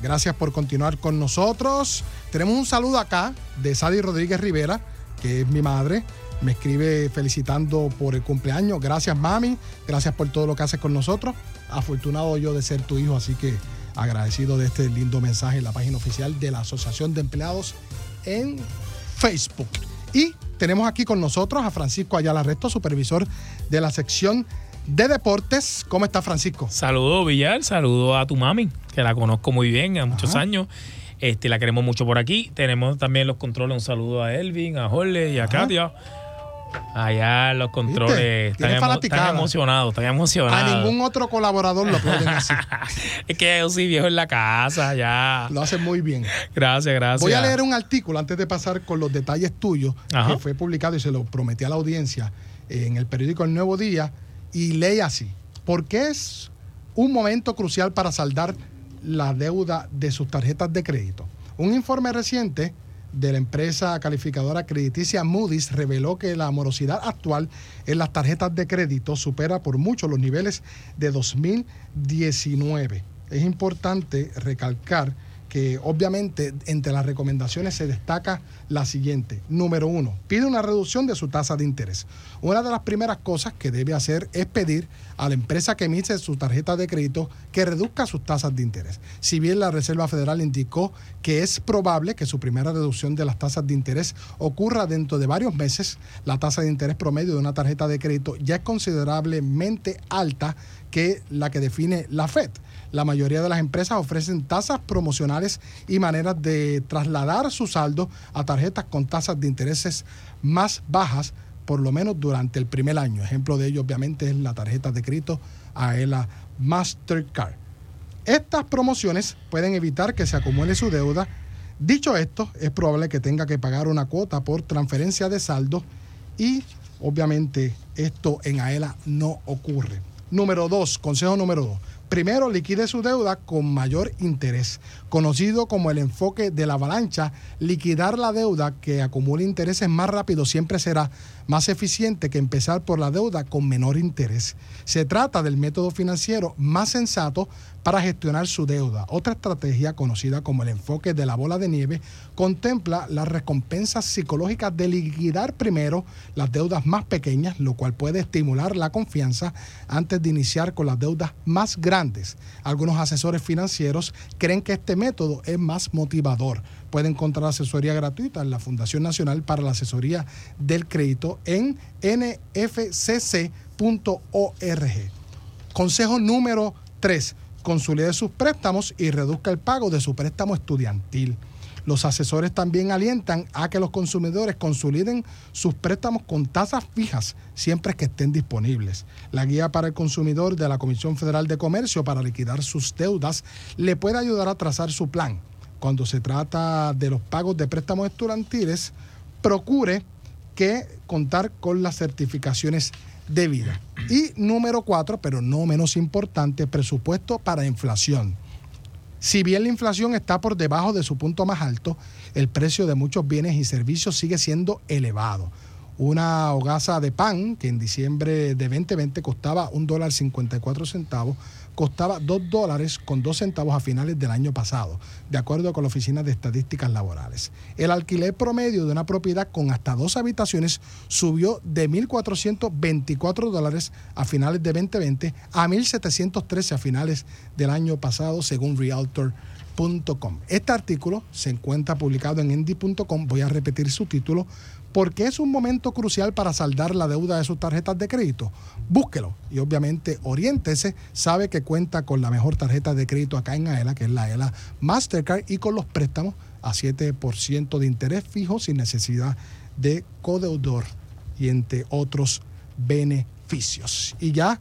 Gracias por continuar con nosotros. Tenemos un saludo acá de Sadi Rodríguez Rivera, que es mi madre. Me escribe felicitando por el cumpleaños. Gracias, mami. Gracias por todo lo que haces con nosotros. Afortunado yo de ser tu hijo, así que agradecido de este lindo mensaje en la página oficial de la Asociación de Empleados en Facebook. Y tenemos aquí con nosotros a Francisco Ayala Resto, supervisor de la sección de deportes. ¿Cómo está Francisco? Saludos, Villar. Saludos a tu mami, que la conozco muy bien, a muchos años. Este, la queremos mucho por aquí. Tenemos también los controles. Un saludo a Elvin, a Jorge y a Katia. Allá los controles. Están, emo- están emocionados, están emocionados. A ningún otro colaborador lo aplauden así. Es que yo soy viejo en la casa, ya. Lo hacen muy bien. Gracias, gracias. Voy a leer un artículo antes de pasar con los detalles tuyos, Ajá. que fue publicado y se lo prometí a la audiencia en el periódico El Nuevo Día, y lee así. ¿Por qué es un momento crucial para saldar la deuda de sus tarjetas de crédito? Un informe reciente de la empresa calificadora crediticia Moody's reveló que la morosidad actual en las tarjetas de crédito supera por mucho los niveles de 2019. Es importante recalcar que obviamente entre las recomendaciones se destaca la siguiente. Número uno, pide una reducción de su tasa de interés. Una de las primeras cosas que debe hacer es pedir a la empresa que emite su tarjeta de crédito que reduzca sus tasas de interés. Si bien la Reserva Federal indicó que es probable que su primera reducción de las tasas de interés ocurra dentro de varios meses, la tasa de interés promedio de una tarjeta de crédito ya es considerablemente alta que la que define la Fed. La mayoría de las empresas ofrecen tasas promocionales y maneras de trasladar su saldo a tarjetas con tasas de intereses más bajas por lo menos durante el primer año. Ejemplo de ello, obviamente, es la tarjeta de crédito AELA Mastercard. Estas promociones pueden evitar que se acumule su deuda. Dicho esto, es probable que tenga que pagar una cuota por transferencia de saldo y obviamente esto en AELA no ocurre. Número dos, consejo número dos. Primero, liquide su deuda con mayor interés. Conocido como el enfoque de la avalancha, liquidar la deuda que acumula intereses más rápido siempre será más eficiente que empezar por la deuda con menor interés. Se trata del método financiero más sensato para gestionar su deuda. Otra estrategia conocida como el enfoque de la bola de nieve contempla las recompensas psicológicas de liquidar primero las deudas más pequeñas, lo cual puede estimular la confianza antes de iniciar con las deudas más grandes. Algunos asesores financieros creen que este método es más motivador. Puede encontrar asesoría gratuita en la Fundación Nacional para la Asesoría del Crédito en nfcc.org. Consejo número 3. Consolide sus préstamos y reduzca el pago de su préstamo estudiantil. Los asesores también alientan a que los consumidores consoliden sus préstamos con tasas fijas siempre que estén disponibles. La guía para el consumidor de la Comisión Federal de Comercio para liquidar sus deudas le puede ayudar a trazar su plan. Cuando se trata de los pagos de préstamos estudiantiles, procure que contar con las certificaciones debidas. Y número cuatro, pero no menos importante, presupuesto para inflación. Si bien la inflación está por debajo de su punto más alto, el precio de muchos bienes y servicios sigue siendo elevado. Una hogaza de pan que en diciembre de 2020 costaba un dólar 54 centavos, costaba 2 dólares con 2 centavos a finales del año pasado, de acuerdo con la Oficina de Estadísticas Laborales. El alquiler promedio de una propiedad con hasta dos habitaciones subió de 1.424 dólares a finales de 2020 a 1.713 a finales del año pasado, según Este artículo se encuentra publicado en endy.com. Voy a repetir su título porque es un momento crucial para saldar la deuda de sus tarjetas de crédito. Búsquelo y obviamente oriéntese. Sabe que cuenta con la mejor tarjeta de crédito acá en AELA, que es la AELA Mastercard, y con los préstamos a 7% de interés fijo sin necesidad de codeudor y entre otros beneficios. Y ya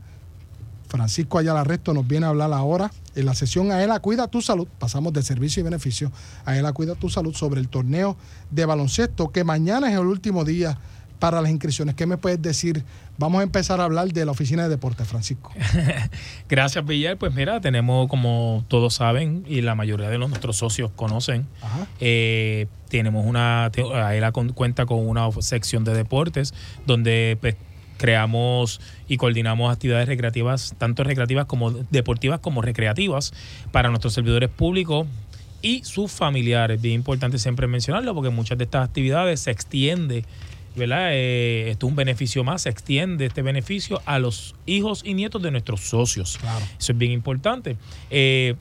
Francisco Ayala Resto nos viene a hablar ahora en la sesión Aela Cuida tu Salud. Pasamos de servicio y beneficio a Aela Cuida tu Salud sobre el torneo de baloncesto que mañana es el último día para las inscripciones. ¿Qué me puedes decir? Vamos a empezar a hablar de la oficina de deportes, Francisco. Gracias, Villar. Pues mira, tenemos, como todos saben, y la mayoría de los, nuestros socios conocen, eh, tenemos una, AELA cuenta con una sección de deportes donde pues, creamos y coordinamos actividades recreativas, tanto recreativas como deportivas como recreativas, para nuestros servidores públicos y sus familiares. Bien importante siempre mencionarlo porque muchas de estas actividades se extiende, ¿verdad? Eh, esto es un beneficio más, se extiende este beneficio a los hijos y nietos de nuestros socios. Eso es bien importante. Eh,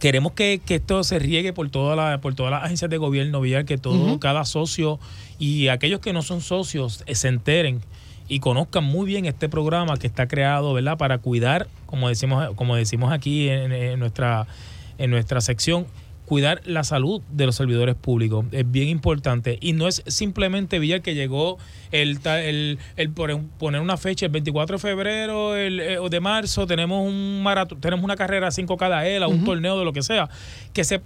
queremos que, que esto se riegue por toda la, por todas las agencias de gobierno, Villar, que todo, cada socio y aquellos que no son socios eh, se enteren y conozcan muy bien este programa que está creado, ¿verdad? Para cuidar, como decimos, como decimos aquí en, en nuestra, en nuestra sección, cuidar la salud de los servidores públicos. Es bien importante. Y no es simplemente Villar que llegó el, el, el poner una fecha, el 24 de febrero el, eh, o de marzo, tenemos un maratón, tenemos una carrera 5 cada ELA, un Ujú. torneo de lo que sea. Que se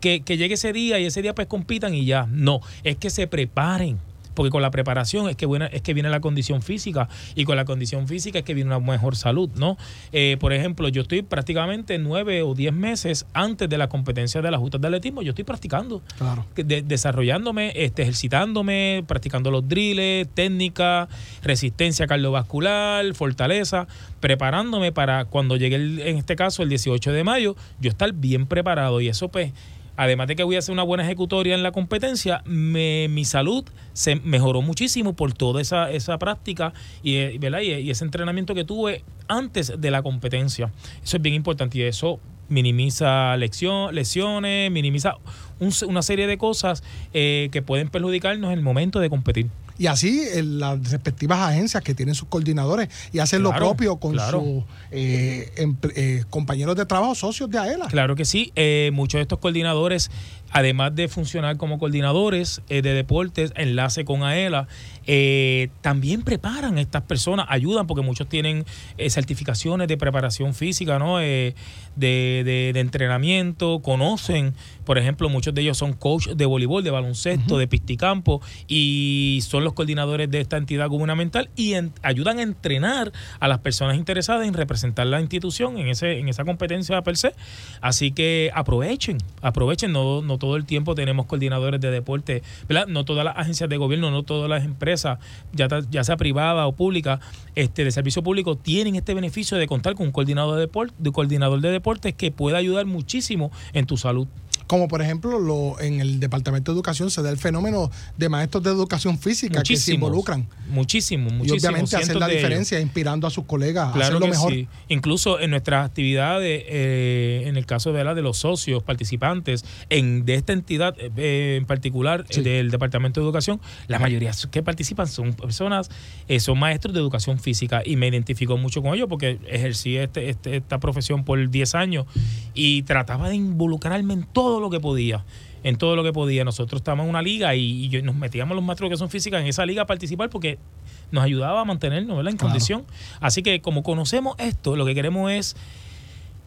que, que llegue ese día y ese día pues compitan y ya. No, es que se preparen. Porque con la preparación es que, buena, es que viene la condición física y con la condición física es que viene una mejor salud, ¿no? Eh, por ejemplo, yo estoy prácticamente nueve o diez meses antes de la competencia de las justas de atletismo, yo estoy practicando, Claro. de- desarrollándome, este, ejercitándome, practicando los drills, técnica, resistencia cardiovascular, fortaleza, preparándome para cuando llegue, el- en este caso, el 18 de mayo, yo estar bien preparado y eso pues... Además de que voy a hacer una buena ejecutoria en la competencia, mi salud se mejoró muchísimo por toda esa, esa práctica y, eh, y, y ese entrenamiento que tuve antes de la competencia. Eso es bien importante y eso minimiza lección, lesiones, minimiza un- una serie de cosas eh, que pueden perjudicarnos en el momento de competir. Y así las respectivas agencias que tienen sus coordinadores y hacen lo propio con claro. sus eh, eh, compañeros de trabajo, socios de AELA. Claro que sí. Eh, muchos de estos coordinadores además de funcionar como coordinadores eh, de deportes, enlace con AELA, eh, también preparan a estas personas, ayudan porque muchos tienen eh, certificaciones de preparación física, ¿no? Eh, de, de- de entrenamiento, conocen, por ejemplo, muchos de ellos son coach de voleibol, de baloncesto, de pisticampo y son los coordinadores de esta entidad gubernamental y en- ayudan a entrenar a las personas interesadas en representar la institución en, ese, en esa competencia per se. Así que aprovechen, aprovechen, no, no todo el tiempo tenemos coordinadores de deporte, ¿verdad? No todas las agencias de gobierno, no todas las empresas, ya, ta- ya sea privada o pública, este, de servicio público, tienen este beneficio de contar con un coordinador de, deporte, de coordinador de deportes que puede ayudar muchísimo en tu salud. Como por ejemplo, lo, en el Departamento de Educación se da el fenómeno de maestros de educación física que se Muchísimos, involucran. Muchísimo, Y muchísimo. obviamente hacer la ellos. diferencia, inspirando a sus colegas a Claro hacerlo que mejor. sí. Incluso en nuestras actividades, eh, en el caso de la de los socios participantes en de esta entidad eh, en particular eh, del Departamento de Educación, la mayoría que participan son personas, eh, son maestros de educación física y me identifico mucho con ellos porque ejercí este, este- esta profesión por 10 años y trataba de involucrarme en todo lo que podía. En todo lo que podía. Nosotros estábamos en una liga y, nos metíamos los maestros de educación física en esa liga a participar porque nos ayudaba a mantenernos ¿verdad? en Claro. condición. Así que como conocemos esto, lo que queremos es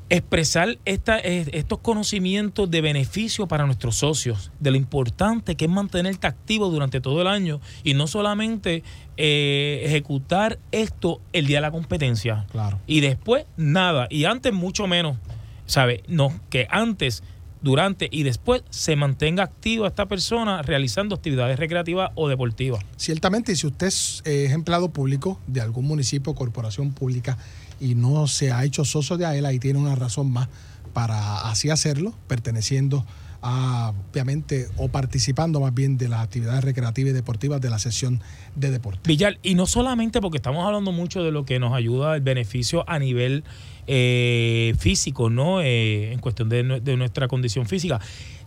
expresar esta, estos conocimientos de beneficio para nuestros socios, de lo importante que es mantenerte activo durante todo el año y no solamente eh, ejecutar esto el día de la competencia. Claro. Y después nada, y antes mucho menos, ¿sabe? No, que antes, durante y después se mantenga activa esta persona realizando actividades recreativas o deportivas. Ciertamente, y si usted es, eh, empleado público de algún municipio o corporación pública y no se ha hecho socio de AELA y tiene una razón más para así hacerlo, perteneciendo a, obviamente, o participando más bien de las actividades recreativas y deportivas de la sesión de deporte. Villar, y no solamente porque estamos hablando mucho de lo que nos ayuda el beneficio a nivel eh, físico, ¿no? Eh, en cuestión de, nue- de nuestra condición física,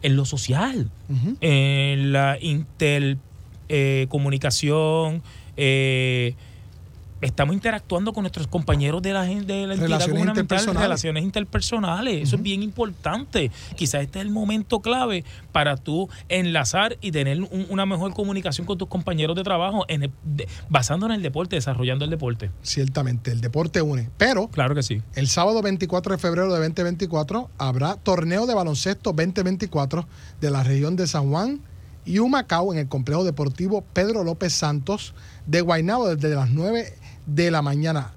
en lo social, en la intercomunicación, eh, comunicación, eh, estamos interactuando con nuestros compañeros de la, de la entidad gubernamental, interpersonales. relaciones interpersonales. Eso es bien importante. Quizás este es el momento clave para tú enlazar y tener un- una mejor comunicación con tus compañeros de trabajo en el- de- basando en el deporte, desarrollando el deporte. Ciertamente, el deporte une. Pero Claro que sí. el sábado 24 de febrero de 2024 habrá torneo de baloncesto 2024 de la región de San Juan y Humacao en el complejo deportivo Pedro López Santos de Guaynabo desde las 9 de la mañana.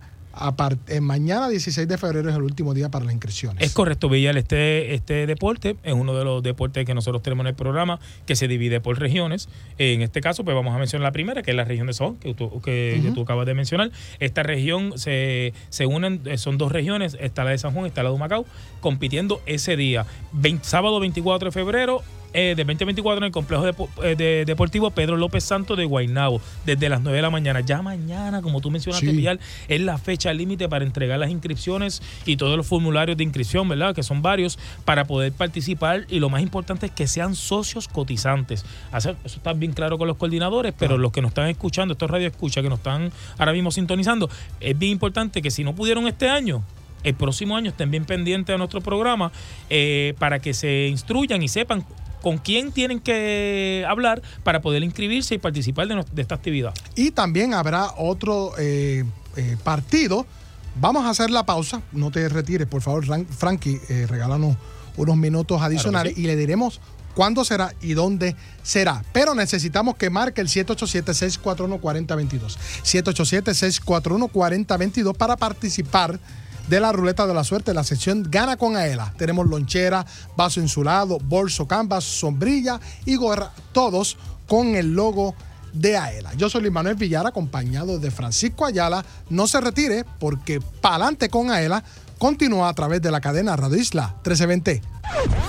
Eh, mañana 16 de febrero es el último día para las inscripciones. Es correcto, Villar. Este, este deporte es uno de los deportes que nosotros tenemos en el programa que se divide por regiones. En este caso, pues vamos a mencionar la primera, que es la región de Son, que tú, que, tú acabas de mencionar. Esta región se, se unen, eh, son dos regiones, está la de San Juan, está la de Humacao, compitiendo ese día. Sábado 24 de febrero. Eh, de 2024 en el complejo eh, de- deportivo Pedro López Santos de Guaynabo, desde las 9 de la mañana. Ya mañana, como tú mencionaste, Sí. Es la fecha límite para entregar las inscripciones y todos los formularios de inscripción, ¿verdad? Que son varios, para poder participar. Y lo más importante es que sean socios cotizantes. Eso está bien claro con los coordinadores, pero los que nos están escuchando, estos radio escucha que nos están ahora mismo sintonizando, es bien importante que si no pudieron este año, el próximo año estén bien pendientes a nuestro programa eh, para que se instruyan y sepan con quién tienen que hablar para poder inscribirse y participar de, esta actividad. Y también habrá otro eh, eh, partido. Vamos a hacer la pausa. No te retires, por favor, Ran- Frankie. eh, regálanos unos minutos adicionales sí. y le diremos cuándo será y dónde será. Pero necesitamos que marque el 787-641-4022. 787-641-4022 para participar de la ruleta de la suerte, la sección Gana con Aela. Tenemos lonchera, vaso insulado, bolso canvas, sombrilla y gorra, todos con el logo de Aela. Yo soy Luis Manuel Villar, acompañado de Francisco Ayala. No se retire porque Pa'lante con Aela continúa a través de la cadena Radio Isla 1320.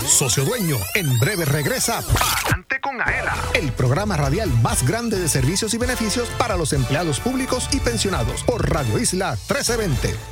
Socio Dueño, en breve regresa Adelante con Aela. el programa radial más grande de servicios y beneficios para los empleados públicos y pensionados por Radio Isla 1320.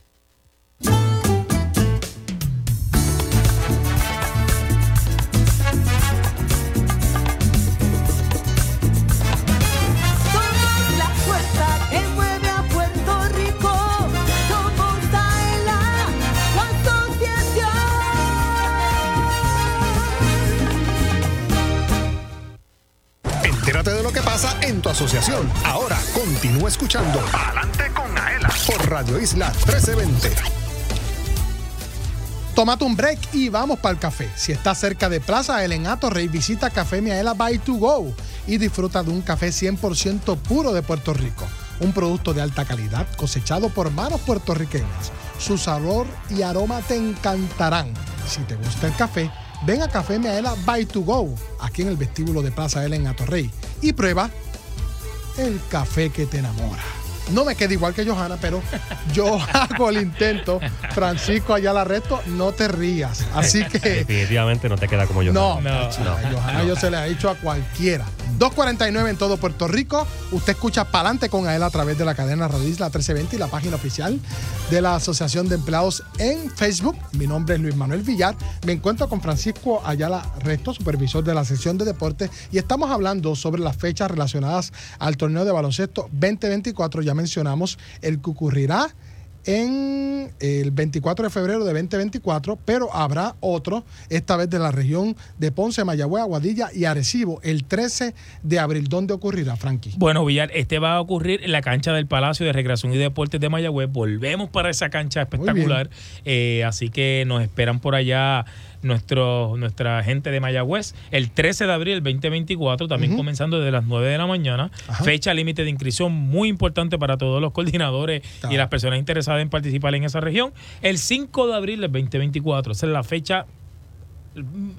Asociación. Entérate de lo que pasa en tu asociación. Ahora continúa escuchando Adelante con Aela. por Radio Isla 1320. Tómate un break y vamos para el café. Si estás cerca de Plaza El Enato Rey, visita Café Miaela by to go y disfruta de un café 100% puro de Puerto Rico. Un producto de alta calidad cosechado por manos puertorriqueñas. Su sabor y aroma te encantarán. Si te gusta el café, ven a Café Miaela by to go, aquí en el vestíbulo de Plaza El Enato Rey, y prueba el café que te enamora. No me queda igual que Johanna, pero yo hago el intento. Francisco Ayala Resto, no te rías. Así que Definitivamente no te queda como yo. no, a Johanna yo se le ha dicho a cualquiera. 2.49 en todo Puerto Rico. Usted escucha Palante con Aela a través de la cadena Radio Isla 1320 y la página oficial de la Asociación de Empleados en Facebook. Mi nombre es Luis Manuel Villar. Me encuentro con Francisco Ayala Resto, supervisor de la sección de deportes, y estamos hablando sobre las fechas relacionadas al torneo de baloncesto 2024. Ya mencionamos el que ocurrirá en el 24 de febrero de 2024, pero habrá otro, esta vez de la región de Ponce, Mayagüez, Aguadilla y Arecibo, el 13 de abril. ¿Dónde ocurrirá, Frankie? Bueno, Villar, este va a ocurrir en la cancha del Palacio de Recreación y Deportes de Mayagüez. Volvemos para esa cancha espectacular. Eh, así que nos esperan por allá nuestro, nuestra gente de Mayagüez el 13 de abril del 2024, también comenzando desde las 9 de la mañana. Fecha límite de inscripción muy importante para todos los coordinadores y las personas interesadas en participar en esa región. El 5 de abril del 2024, esa es la fecha mm,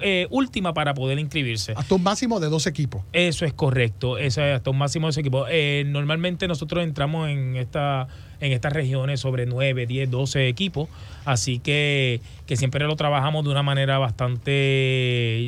eh, última para poder inscribirse. Hasta un máximo de dos equipos. Eso es correcto, eso es hasta un máximo de ese equipo. Eh, normalmente nosotros entramos en esta en estas regiones sobre 9, 10, 12 equipos, así que, que siempre lo trabajamos de una manera bastante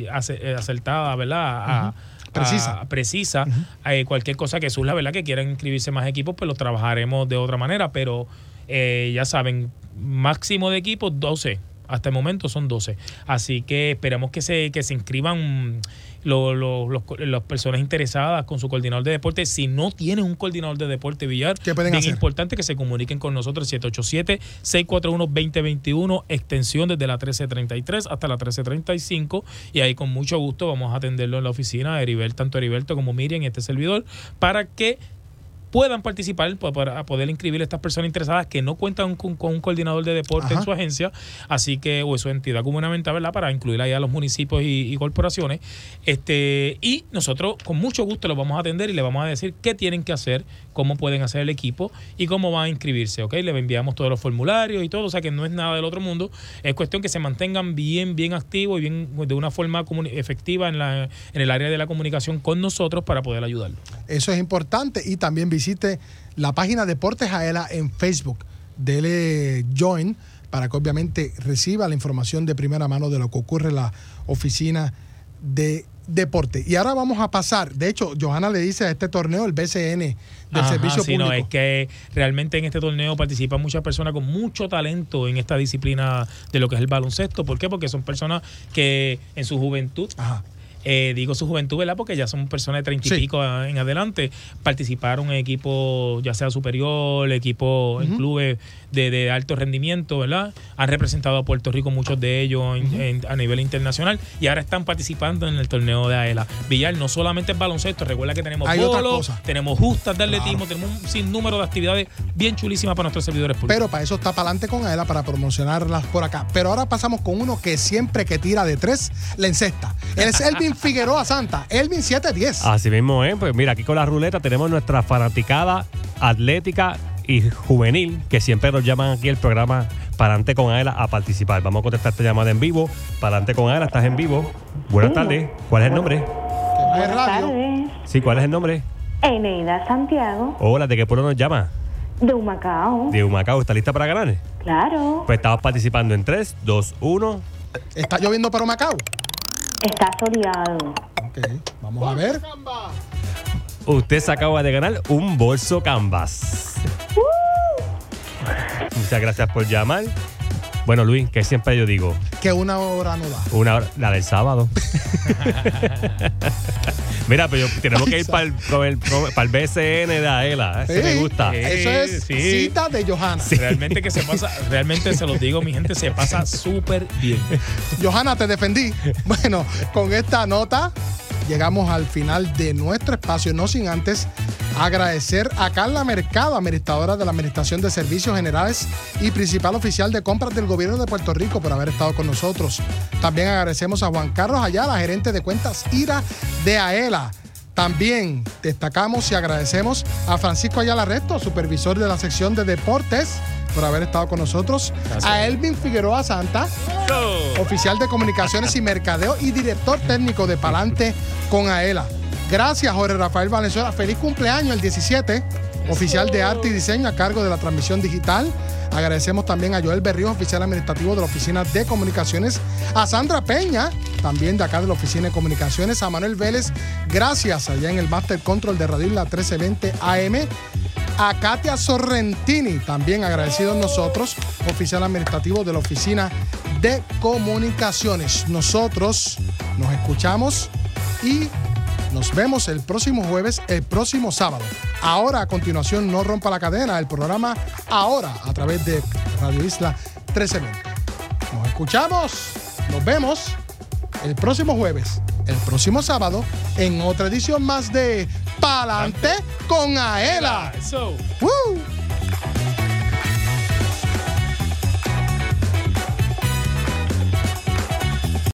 eh, acertada, ¿verdad? A-. Precisa. a- precisa. Eh, cualquier cosa que surja, ¿verdad? Que quieran inscribirse más equipos, pues lo trabajaremos de otra manera, pero eh, ya saben, máximo de equipos 12. Hasta el momento son 12. Así que esperamos que se, que se inscriban lo- lo- los, las personas interesadas con su coordinador de deporte. Si no tienen un coordinador de deporte, Villar, hacer? importante que se comuniquen con nosotros 787-641-2021, extensión desde la 1333 hasta la 1335. Y ahí con mucho gusto vamos a atenderlo en la oficina, Heribel, tanto Heriberto como Miriam y este servidor, para que puedan participar pa- para poder inscribir a estas personas interesadas que no cuentan con, con un coordinador de deporte en su agencia, así que, o su entidad gubernamental, ¿verdad? Para incluir ahí a los municipios y, y corporaciones. Este, y nosotros con mucho gusto los vamos a atender y le vamos a decir qué tienen que hacer, cómo pueden hacer el equipo y cómo van a inscribirse, ¿ok? Le enviamos todos los formularios y todo, o sea que no es nada del otro mundo. Es cuestión que se mantengan bien, bien activos y bien de una forma efectiva en, la, en el área de la comunicación con nosotros para poder ayudarlos. Eso es importante. Y también visite la página Deportes Aela en Facebook. Dele join para que obviamente reciba la información de primera mano de lo que ocurre en la oficina de deporte. Y ahora vamos a pasar. De hecho, Johanna le dice a este torneo el BCN del Ajá, Servicio sí, Público. no, es que realmente en este torneo participan muchas personas con mucho talento en esta disciplina de lo que es el baloncesto. ¿Por qué? Porque son personas que en su juventud, eh, digo su juventud, ¿verdad? Porque ya son personas de treinta y Sí. pico en adelante, participaron en equipos ya sea superior, equipos en clubes de, de alto rendimiento, ¿verdad? Han representado a Puerto Rico muchos de ellos en- en- a nivel internacional y ahora están participando en el torneo de AELA. Villar no solamente es baloncesto, recuerda que tenemos cosas. tenemos justas de atletismo, tenemos un sinnúmero de actividades bien chulísimas para nuestros servidores públicos. Pero para eso está para adelante con Aela para promocionarlas por acá. Pero ahora pasamos con uno que siempre que tira de tres, le encesta. Él es Elvin Figueroa Santa. Elvin 710. Así mismo, ¿eh? Pues mira, aquí con la ruleta tenemos nuestra fanaticada atlética y juvenil, que siempre nos llaman aquí el programa Parante con Aela a participar. Vamos a contestar esta llamada en vivo. Parante con Aela, estás en vivo. Buenas tardes. ¿Cuál es el nombre? Buenas tardes. Sí, ¿cuál es el nombre? Eneida Santiago, Hola, ¿de qué pueblo nos llama? de Humacao. De Humacao. ¿Está lista para ganar? Claro. Pues estamos participando en 3, 2, 1. ¿Está lloviendo para Macao? Está soleado. Ok, vamos a ver. Usted se acaba de ganar un bolso Canvas. Muchas gracias por llamar. Bueno, Luis, que siempre yo digo, Que una hora no da. una hora, la del sábado. Mira, pero yo- tenemos que ir para el, para el BCN de Aela. Sí, me gusta. Eso es Sí. cita de Johanna. Realmente que se pasa, realmente se los digo, mi gente, se pasa súper bien. Johanna, te defendí. Bueno, con esta nota llegamos al final de nuestro espacio, no sin antes agradecer a Carla Mercado, administradora de la Administración de Servicios Generales y principal oficial de compras del gobierno de Puerto Rico por haber estado con nosotros. También agradecemos a Juan Carlos Ayala, gerente de cuentas IRA de AELA. También destacamos y agradecemos a Francisco Ayala Resto, supervisor de la sección de deportes, por haber estado con nosotros. A Elvin Figueroa Santa, oficial de comunicaciones y mercadeo y director técnico de Palante con AELA. Gracias, Jorge Rafael Valenzuela. Feliz cumpleaños el 17, oficial de arte y diseño a cargo de la transmisión digital. Agradecemos también a Joel Berrío, oficial administrativo de la Oficina de Comunicaciones. A Sandra Peña, también de acá de la Oficina de Comunicaciones. A Manuel Vélez, gracias allá en el Master Control de Radio Isla 1320 AM. A Katia Sorrentini, también agradecidos nosotros, oficial administrativo de la Oficina de Comunicaciones. Nosotros nos escuchamos y nos vemos el próximo jueves, el próximo sábado. Ahora, a continuación, no rompa la cadena, el programa Ahora, a través de Radio Isla 1320. Nos escuchamos, nos vemos el próximo jueves, el próximo sábado, en otra edición más de Palante con Aela. ¡Woo!